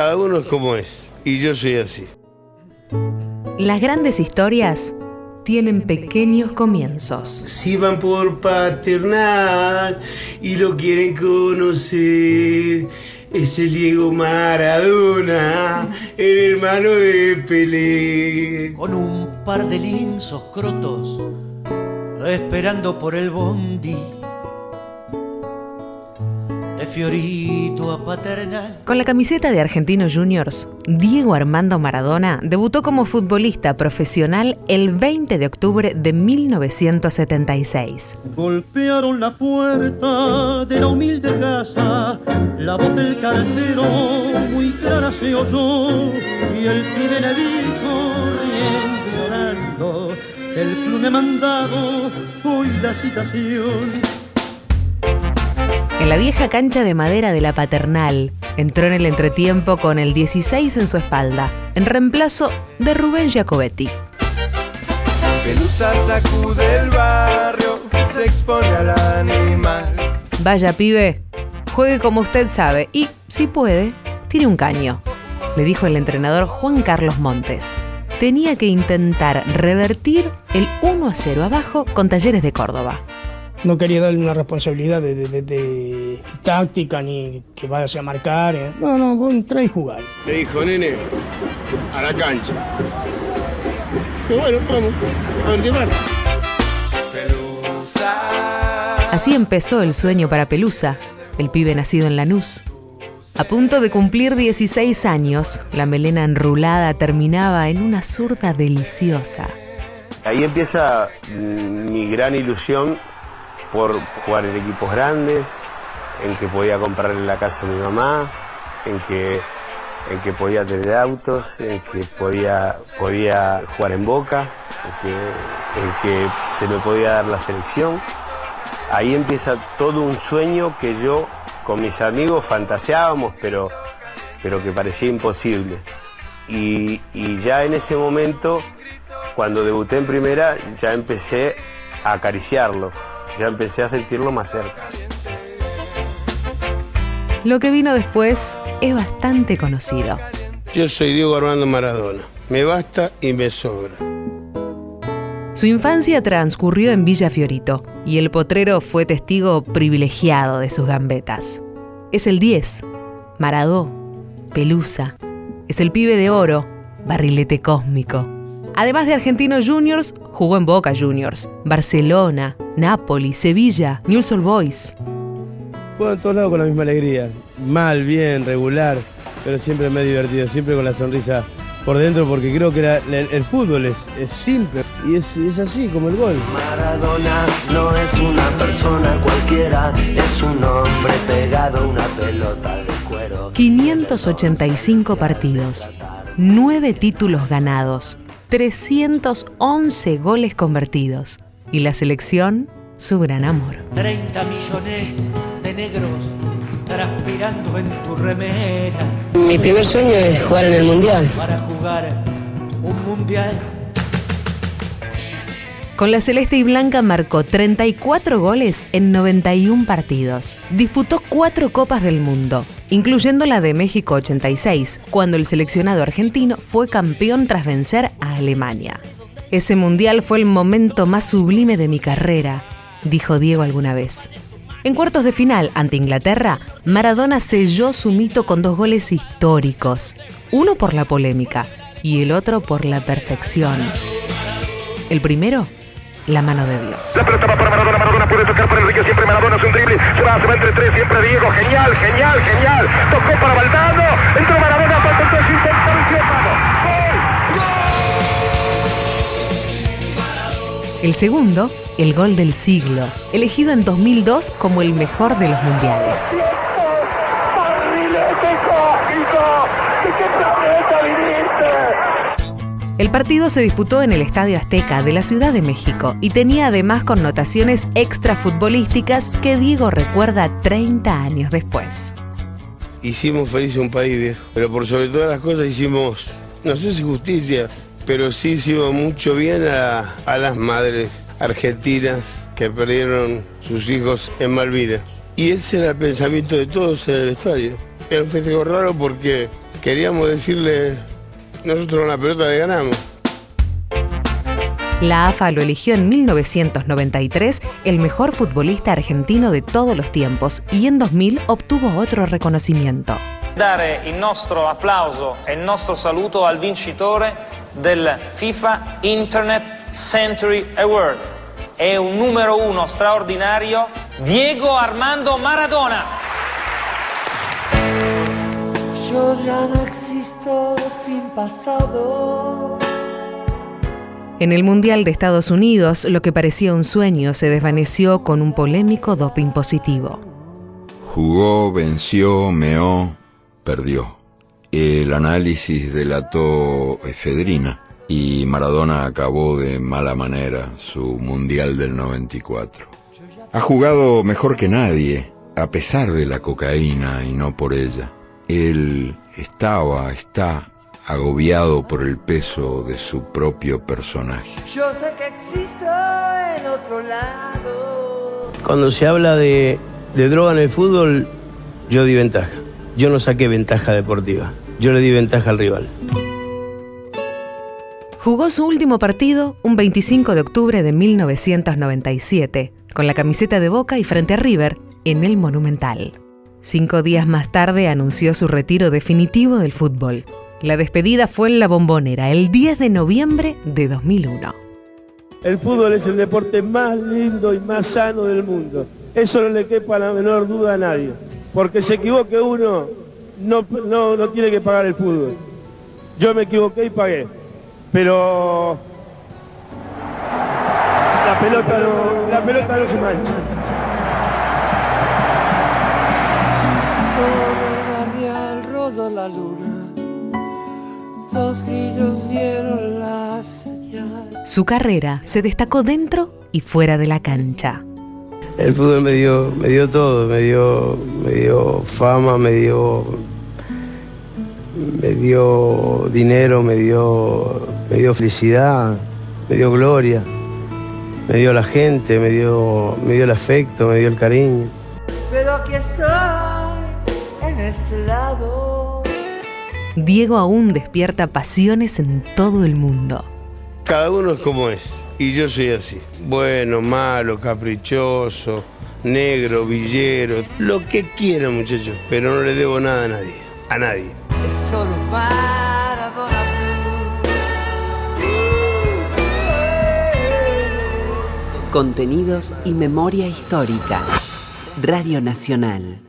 cada uno es como es. Y yo soy así. Las grandes historias tienen pequeños comienzos. Si van por paternal y lo quieren conocer, es el Diego Maradona, el hermano de Pelé. Con un par de linzos crotos, esperando por el bondi de Fiorito a Paternal. Con la camiseta de Argentinos Juniors, Diego Armando Maradona debutó como futbolista profesional el 20 de octubre de 1976. Golpearon la puerta de la humilde casa, la voz del cartero muy clara se oyó y el pibe le dijo riendo y llorando, el club me ha mandado hoy la citación. En la vieja cancha de madera de la paternal, entró en el entretiempo con el 16 en su espalda, en reemplazo de Rubén Giacobetti. Pelusa sacude el barrio, se expone al animal. Vaya pibe, juegue como usted sabe y, si puede, tire un caño, le dijo el entrenador Juan Carlos Montes. Tenía que intentar revertir el 1 a 0 abajo con Talleres de Córdoba no quería darle una responsabilidad de, táctica ni que vaya a marcar. Eh. No, no, vos entrá y jugar. Le dijo, nene, a la cancha. Pero bueno, vamos, a ver qué pasa. Así empezó el sueño para Pelusa, el pibe nacido en Lanús. A punto de cumplir 16 años, la melena enrulada terminaba en una zurda deliciosa. Ahí empieza mi gran ilusión por jugar en equipos grandes, en que podía comprarle la casa a mi mamá, en que, en que podía tener autos, en que podía, podía jugar en Boca, en que, se me podía dar la selección. Ahí empieza todo un sueño que yo con mis amigos fantaseábamos, pero, pero que parecía imposible. Y, y ya en ese momento, cuando debuté en primera, ya empecé a acariciarlo ya empecé a sentirlo más cerca. Lo que vino después es bastante conocido. Yo soy Diego Armando Maradona. Me basta y me sobra. Su infancia transcurrió en Villa Fiorito y el potrero fue testigo privilegiado de sus gambetas. Es el 10, Maradó, Pelusa, es el pibe de oro, barrilete cósmico. Además de Argentinos Juniors, jugó en Boca Juniors, Barcelona, Napoli, Sevilla, News Old Boys. Juego en todos lados con la misma alegría. Mal, bien, regular, pero siempre me he divertido, siempre con la sonrisa por dentro porque creo que el, fútbol es, simple y es, es, así como el gol. Maradona no es una persona cualquiera, es un hombre pegado a una pelota de cuero. 585 partidos, 9 títulos ganados, 311 goles convertidos y la selección su gran amor. 30 millones de negros transpirando en tu remera. Mi primer sueño es jugar en el mundial. Para jugar un mundial con la celeste y blanca marcó 34 goles en 91 partidos. Disputó cuatro Copas del Mundo, incluyendo la de México 86, cuando el seleccionado argentino fue campeón tras vencer a Alemania. Ese mundial fue el momento más sublime de mi carrera, dijo Diego alguna vez. En cuartos de final ante Inglaterra, Maradona selló su mito con dos goles históricos, uno por la polémica y el otro por la perfección. El primero la mano de Dios. La pelota va para Maradona, Maradona puede tocar para Enrique, siempre Maradona es un drible, Diego, genial, genial, genial, El segundo, el gol del siglo, elegido en 2002 como el mejor de los mundiales. El partido se disputó en el Estadio Azteca de la Ciudad de México y tenía además connotaciones extrafutbolísticas que Diego recuerda 30 años después. Hicimos feliz un país viejo, pero por sobre todas las cosas hicimos, no sé si justicia, pero sí hicimos mucho bien a, a las madres argentinas que perdieron sus hijos en Malvinas. Y ese era el pensamiento de todos en el estadio. Era un festejo raro porque queríamos decirle, nosotros la pelota le ganamos. La AFA lo eligió en 1993 el mejor futbolista argentino de todos los tiempos y en 2000 obtuvo otro reconocimiento. Dare il nostro applauso e il nostro saluto al vincitore del FIFA Internet Century Awards. È un numero uno straordinario, Diego Armando Maradona. Yo ya no existo sin pasado. En el Mundial de Estados Unidos, lo que parecía un sueño se desvaneció con un polémico doping positivo. Jugó, venció, meó, perdió. El análisis delató efedrina y Maradona acabó de mala manera su Mundial del 94. Ha jugado mejor que nadie, a pesar de la cocaína y no por ella. Él estaba, está agobiado por el peso de su propio personaje. Yo sé que existo en otro lado. Cuando se habla de, de droga en el fútbol, yo di ventaja. Yo no saqué ventaja deportiva. Yo le di ventaja al rival. Jugó su último partido un 25 de octubre de 1997, con la camiseta de Boca y frente a River, en el Monumental. Cinco días más tarde anunció su retiro definitivo del fútbol. La despedida fue en la bombonera el 10 de noviembre de 2001. El fútbol es el deporte más lindo y más sano del mundo. Eso no le quepa la menor duda a nadie. Porque se equivoque uno, no, no, no tiene que pagar el fútbol. Yo me equivoqué y pagué. Pero la pelota no, la pelota no se mancha. Sobre el barrial rodó la luna. Los grillos dieron la señal. Su carrera se destacó dentro y fuera de la cancha. El fútbol me dio, me dio todo, me dio, me dio fama, me dio, me dio dinero, me dio, me dio felicidad, me dio gloria, me dio la gente, me dio, me dio el afecto, me dio el cariño. Pero aquí estoy, en este lado. Diego aún despierta pasiones en todo el mundo. Cada uno es como es. Y yo soy así. Bueno, malo, caprichoso, negro, villero, lo que quiera muchachos. Pero no le debo nada a nadie. A nadie. Es solo Maradona Contenidos y memoria histórica. Radio Nacional.